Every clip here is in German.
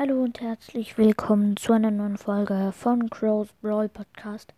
Hallo und herzlich willkommen zu einer neuen Folge von Crow's Brawl Podcast.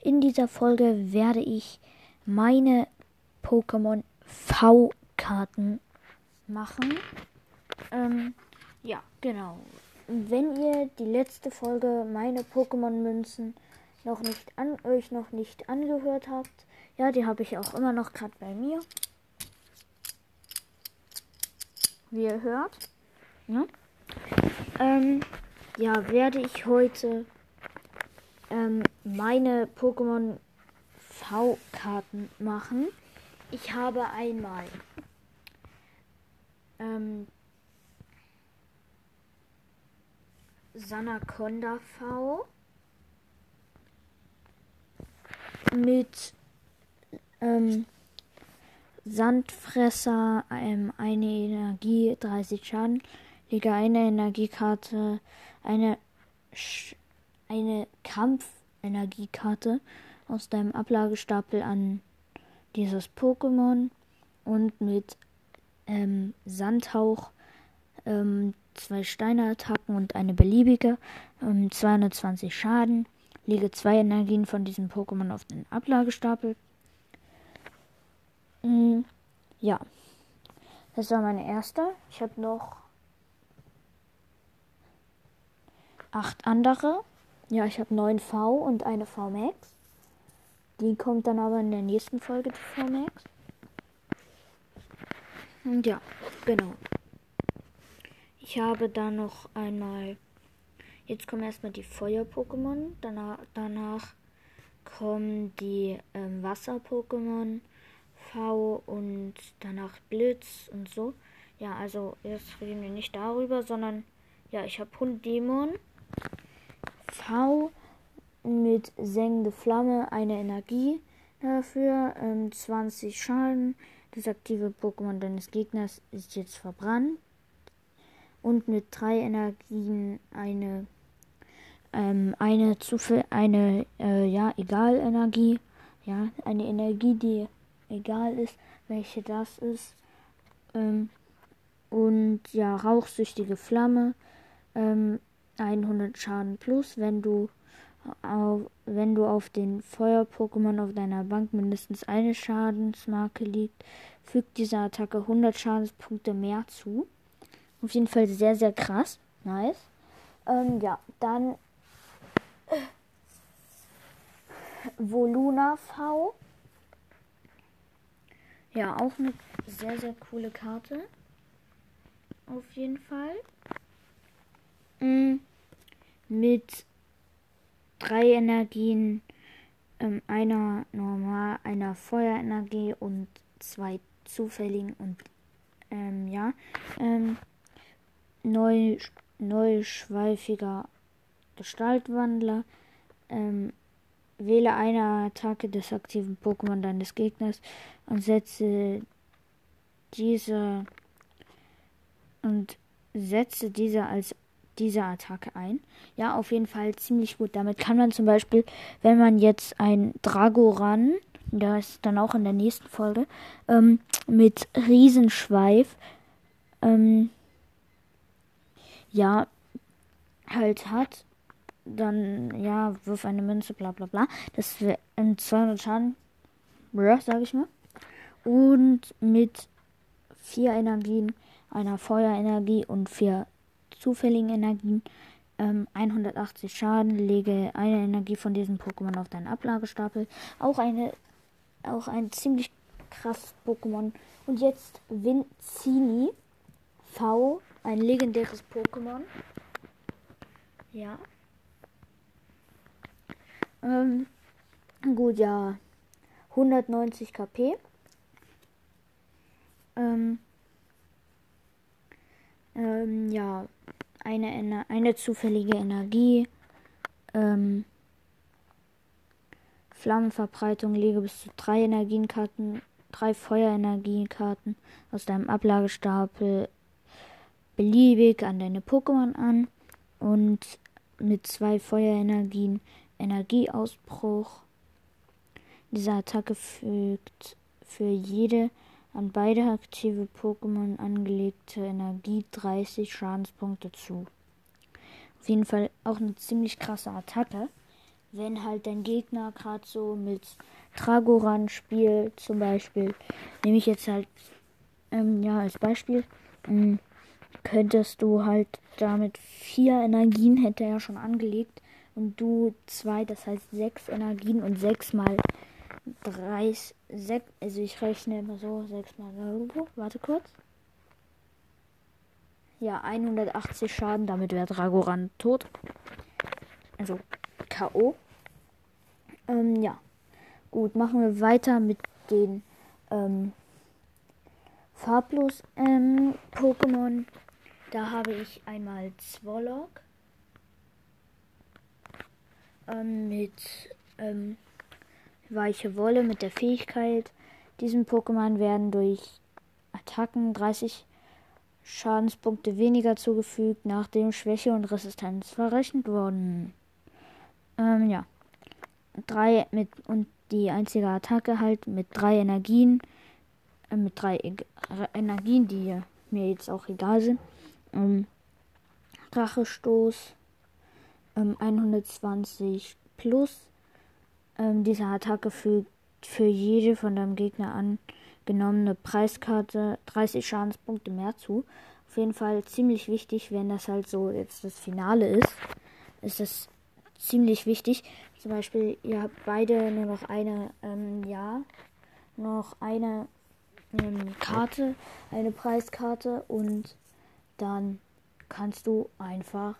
In dieser Folge werde ich meine Pokémon V-Karten machen. Ähm, ja, genau. Wenn ihr die letzte Folge meine Pokémon Münzen noch nicht an euch noch nicht angehört habt, ja, die habe ich auch immer noch gerade bei mir. Wie ihr hört. Ne? Ähm, ja, werde ich heute ähm, meine Pokémon V-Karten machen. Ich habe einmal ähm, Sanaconda V mit ähm, Sandfresser, ähm, eine Energie, 30 Schaden. Lege eine Energiekarte, eine, Sch eine Kampfenergiekarte aus deinem Ablagestapel an dieses Pokémon und mit ähm, Sandhauch ähm, zwei Steineattacken und eine beliebige, ähm, 220 Schaden. Lege zwei Energien von diesem Pokémon auf den Ablagestapel. Mm, ja, das war meine erste. Ich habe noch acht andere. Ja, ich habe neun V und eine V Max. Die kommt dann aber in der nächsten Folge, die V Max. Und ja, genau. Ich habe dann noch einmal. Jetzt kommen erstmal die Feuer-Pokémon. Danach, danach kommen die ähm, Wasser-Pokémon. V und danach Blitz und so. Ja, also jetzt reden wir nicht darüber, sondern ja, ich habe Hunddämon. V mit sengende Flamme eine Energie dafür, ähm, 20 Schaden. Das aktive Pokémon deines Gegners ist jetzt verbrannt. Und mit drei Energien eine ähm, eine Zufall eine äh, ja egal Energie ja eine Energie die egal ist welche das ist ähm, und ja rauchsüchtige Flamme ähm, 100 Schaden plus, wenn du auf, wenn du auf den Feuer-Pokémon auf deiner Bank mindestens eine Schadensmarke liegt, fügt diese Attacke 100 Schadenspunkte mehr zu. Auf jeden Fall sehr, sehr krass. Nice. Ähm, ja, dann Voluna V. Ja, auch eine sehr, sehr coole Karte. Auf jeden Fall. Mhm. Mit drei Energien, ähm, einer normal, einer Feuerenergie und zwei zufälligen und ähm, ja, ähm, neu, neuschweifiger Gestaltwandler. Ähm, wähle eine Attacke des aktiven Pokémon deines Gegners und setze diese und setze diese als diese Attacke ein. Ja, auf jeden Fall ziemlich gut. Damit kann man zum Beispiel, wenn man jetzt ein Dragoran, das ist dann auch in der nächsten Folge, ähm, mit Riesenschweif, ähm, ja, halt hat, dann, ja, wirf eine Münze, bla bla bla. Das wäre in 200 Schaden, sage ich mal. Und mit vier Energien, einer Feuerenergie und vier zufälligen Energien. Ähm, 180 Schaden, lege eine Energie von diesem Pokémon auf deinen Ablagestapel. Auch eine, auch ein ziemlich krasses Pokémon. Und jetzt Vincini V, ein legendäres Pokémon. Ja. Ähm, gut, ja. 190 KP. Ähm, ähm, ja, eine, eine zufällige Energie. Ähm, Flammenverbreitung lege bis zu drei Energienkarten, drei Feuerenergiekarten aus deinem Ablagestapel beliebig an deine Pokémon an und mit zwei Feuerenergien Energieausbruch. Diese Attacke fügt für jede an beide aktive Pokémon angelegte Energie 30 Schadenspunkte zu. Auf jeden Fall auch eine ziemlich krasse Attacke. Wenn halt dein Gegner gerade so mit Dragoran spielt, zum Beispiel, nehme ich jetzt halt, ähm, ja, als Beispiel, ähm, könntest du halt damit vier Energien, hätte er schon angelegt, und du zwei, das heißt sechs Energien und sechs drei, sechs, also ich rechne immer so, sechs mal, warte kurz. Ja, 180 Schaden, damit wäre Dragoran tot. Also K.O. Ähm, ja. Gut, machen wir weiter mit den ähm, farblos ähm, Pokémon. Da habe ich einmal Zwolok ähm, mit ähm, weiche Wolle mit der Fähigkeit. Diesen Pokémon werden durch Attacken 30 Schadenspunkte weniger zugefügt, nachdem Schwäche und Resistenz verrechnet wurden. Ähm, ja. Drei mit und die einzige Attacke halt mit drei Energien. Äh, mit drei e Energien, die mir jetzt auch egal sind. Ähm, Rachestoß ähm, 120 plus. Ähm, diese Attacke fügt für jede von deinem Gegner an genommene Preiskarte 30 Schadenspunkte mehr zu. Auf jeden Fall ziemlich wichtig, wenn das halt so jetzt das Finale ist, ist das ziemlich wichtig. Zum Beispiel, ihr habt beide nur noch eine, ähm, ja, noch eine ähm, Karte, eine Preiskarte und dann kannst du einfach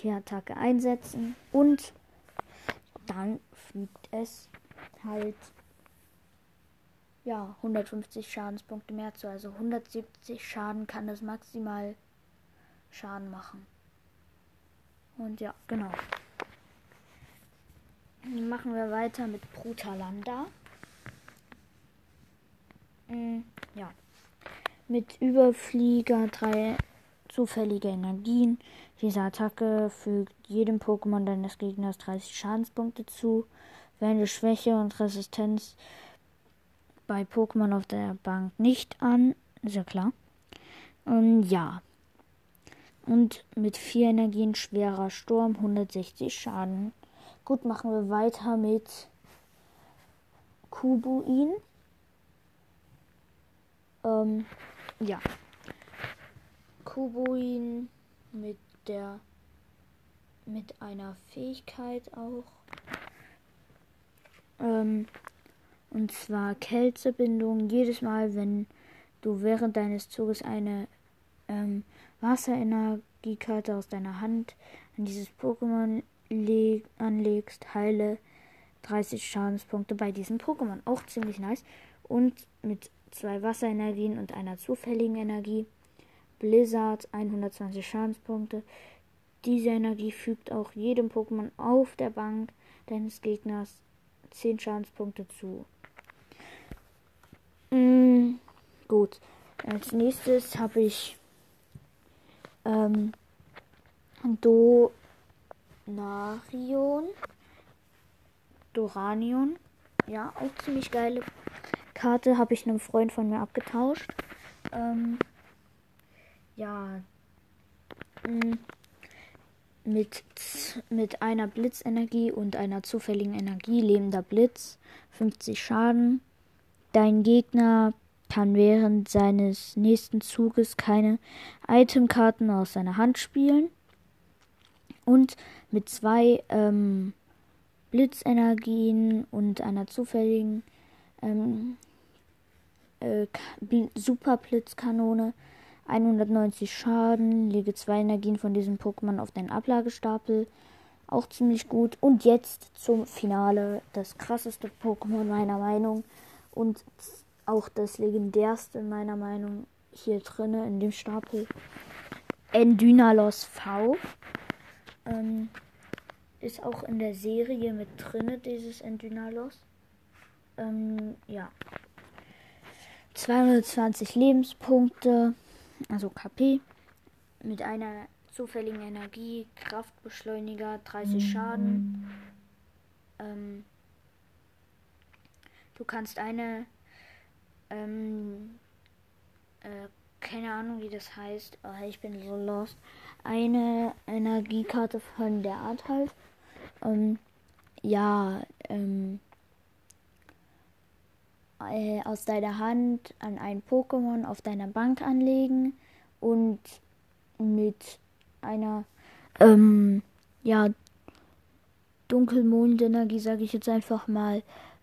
die Attacke einsetzen und dann fügt es halt ja, 150 Schadenspunkte mehr zu. Also 170 Schaden kann das maximal Schaden machen. Und ja, genau. Dann machen wir weiter mit Brutalanda. Mm, ja. Mit Überflieger drei zufällige Energien. Diese Attacke fügt jedem Pokémon deines Gegners 30 Schadenspunkte zu. Wende Schwäche und Resistenz bei Pokémon auf der Bank nicht an. Ist ja klar. Und ja. Und mit vier Energien schwerer Sturm 160 Schaden. Gut, machen wir weiter mit Kubuin. Ähm, ja. Kubuin mit der mit einer Fähigkeit auch. Ähm, und zwar Kältebindung. Jedes Mal, wenn du während deines Zuges eine ähm, Wasserenergiekarte aus deiner Hand an dieses Pokémon anlegst, heile 30 Schadenspunkte bei diesem Pokémon. Auch ziemlich nice. Und mit zwei Wasserenergien und einer zufälligen Energie. Blizzard 120 Schadenspunkte. Diese Energie fügt auch jedem Pokémon auf der Bank deines Gegners 10 Schadenspunkte zu. Mm, gut. Als nächstes habe ich ähm, Donarion. Doranion. Ja, auch ziemlich geile Karte. Habe ich einem Freund von mir abgetauscht. Ähm, ja. Mm, mit, mit einer Blitzenergie und einer zufälligen Energie lebender Blitz. 50 Schaden. Dein Gegner kann während seines nächsten Zuges keine Itemkarten aus seiner Hand spielen. Und mit zwei ähm, Blitzenergien und einer zufälligen ähm, äh, Superblitzkanone 190 Schaden, lege zwei Energien von diesem Pokémon auf deinen Ablagestapel. Auch ziemlich gut. Und jetzt zum Finale. Das krasseste Pokémon meiner Meinung und auch das legendärste meiner Meinung hier drinne in dem Stapel. Endynalos V. Ähm, ist auch in der Serie mit drinne, dieses Endynalos. Ähm, ja. 220 Lebenspunkte, also KP, mit einer zufälligen Energie, Kraftbeschleuniger, 30 Schaden. Ähm, Du kannst eine ähm, äh, keine Ahnung, wie das heißt. Aber ich bin so lost. Eine Energiekarte von der Art halt. Ähm, ja, ähm, äh, aus deiner Hand an ein Pokémon auf deiner Bank anlegen und mit einer ähm, ja Dunkelmondenergie sage ich jetzt einfach mal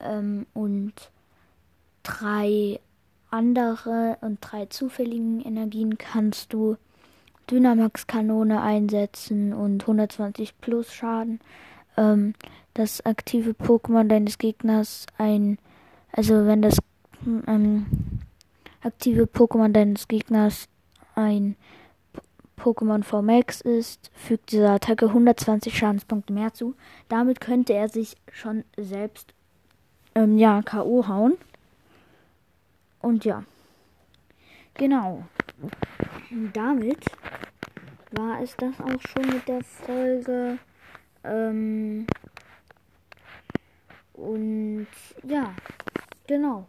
ähm, und drei andere und drei zufälligen Energien kannst du Dynamax-Kanone einsetzen und 120 plus Schaden. Ähm, das aktive Pokémon deines Gegners ein, also wenn das ähm, aktive Pokémon deines Gegners ein Pokémon VMAX ist, fügt dieser Attacke 120 Schadenspunkte mehr zu. Damit könnte er sich schon selbst ähm, ja, K.O. hauen. Und ja. Genau. damit war es das auch schon mit der Folge. Ähm und ja, genau.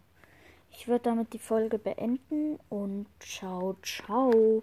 Ich würde damit die Folge beenden und ciao, ciao.